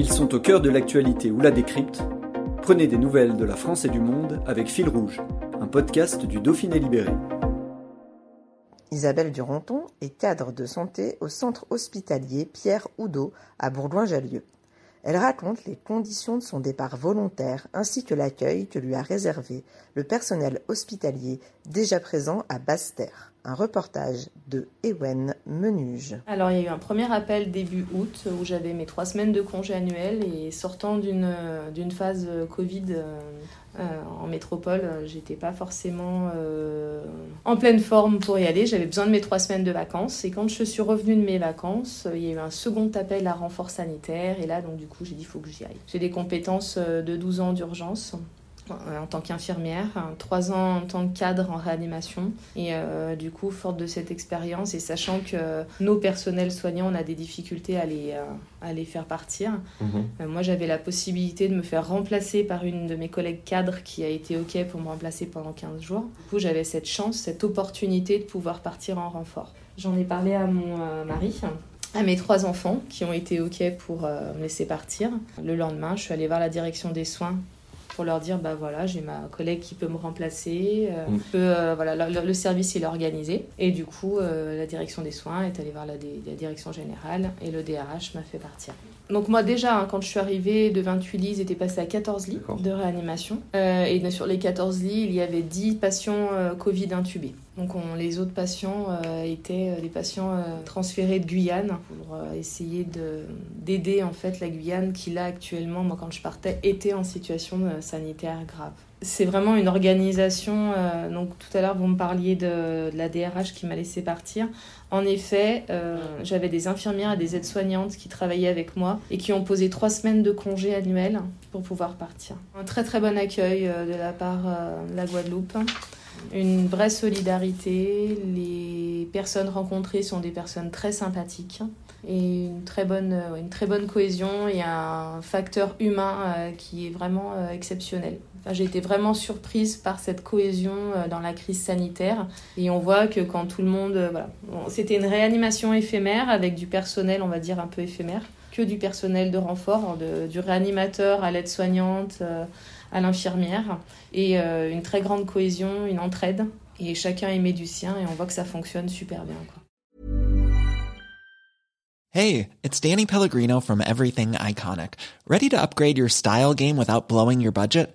Ils sont au cœur de l'actualité ou la décrypte. Prenez des nouvelles de la France et du monde avec Fil Rouge, un podcast du Dauphiné Libéré. Isabelle Duronton est cadre de santé au centre hospitalier Pierre Oudot à Bourgoin-Jallieu. Elle raconte les conditions de son départ volontaire ainsi que l'accueil que lui a réservé le personnel hospitalier déjà présent à Basse-Terre. Un reportage de Ewen Menuge. Alors, il y a eu un premier appel début août où j'avais mes trois semaines de congé annuel et sortant d'une, d'une phase Covid euh, euh, en métropole, j'étais pas forcément euh, en pleine forme pour y aller. J'avais besoin de mes trois semaines de vacances et quand je suis revenue de mes vacances, il y a eu un second appel à renfort sanitaire et là, donc du coup, j'ai dit il faut que j'y aille. J'ai des compétences de 12 ans d'urgence en tant qu'infirmière, trois ans en tant que cadre en réanimation. Et euh, du coup, forte de cette expérience et sachant que nos personnels soignants, on a des difficultés à les, euh, à les faire partir, Mhm. euh, moi j'avais la possibilité de me faire remplacer par une de mes collègues cadres qui a été OK pour me remplacer pendant 15 jours. Du coup, j'avais cette chance, cette opportunité de pouvoir partir en renfort. J'en ai parlé à mon euh, mari à mes trois enfants qui ont été OK pour euh, me laisser partir. Le lendemain, je suis allée voir la direction des soins pour leur dire bah voilà j'ai ma collègue qui peut me remplacer euh, Mm. peut, euh, voilà le, le service il est organisé. Et du coup euh, la direction des soins est allée voir la, direction générale et le DRH m'a fait partir. Donc moi déjà hein, quand je suis arrivée de 28 lits ils étaient passés à 14 lits de réanimation. Et sur les 14 lits il y avait 10 patients Covid intubés donc on- les autres patients euh, étaient euh, des patients euh, transférés de Guyane pour euh, essayer de- d'aider en fait la Guyane qui là actuellement, moi quand je partais, était en situation sanitaire grave. C'est vraiment une organisation, donc tout à l'heure vous me parliez de, de la DRH qui m'a laissé partir. En effet, euh, j'avais des infirmières et des aides-soignantes qui travaillaient avec moi et qui ont posé trois semaines de congé annuel pour pouvoir partir. Un très très bon accueil de la part de la Guadeloupe une vraie solidarité. Les personnes rencontrées sont des personnes très sympathiques et une très bonne, euh, une très bonne cohésion et un facteur humain euh, qui est vraiment euh, exceptionnel. J'ai été vraiment surprise par cette cohésion dans la crise sanitaire et on voit que quand tout le monde... Voilà, c'était une réanimation éphémère avec du personnel, on va dire, un peu éphémère, que du personnel de renfort, de- du réanimateur à l'aide-soignante, euh, à l'infirmière et euh, une très grande cohésion, une entraide. Et chacun aimait du sien et on voit que ça fonctionne super bien. Quoi. Hey, it's Danny Pellegrino from Everything Iconic. Ready to upgrade your style game without blowing your budget?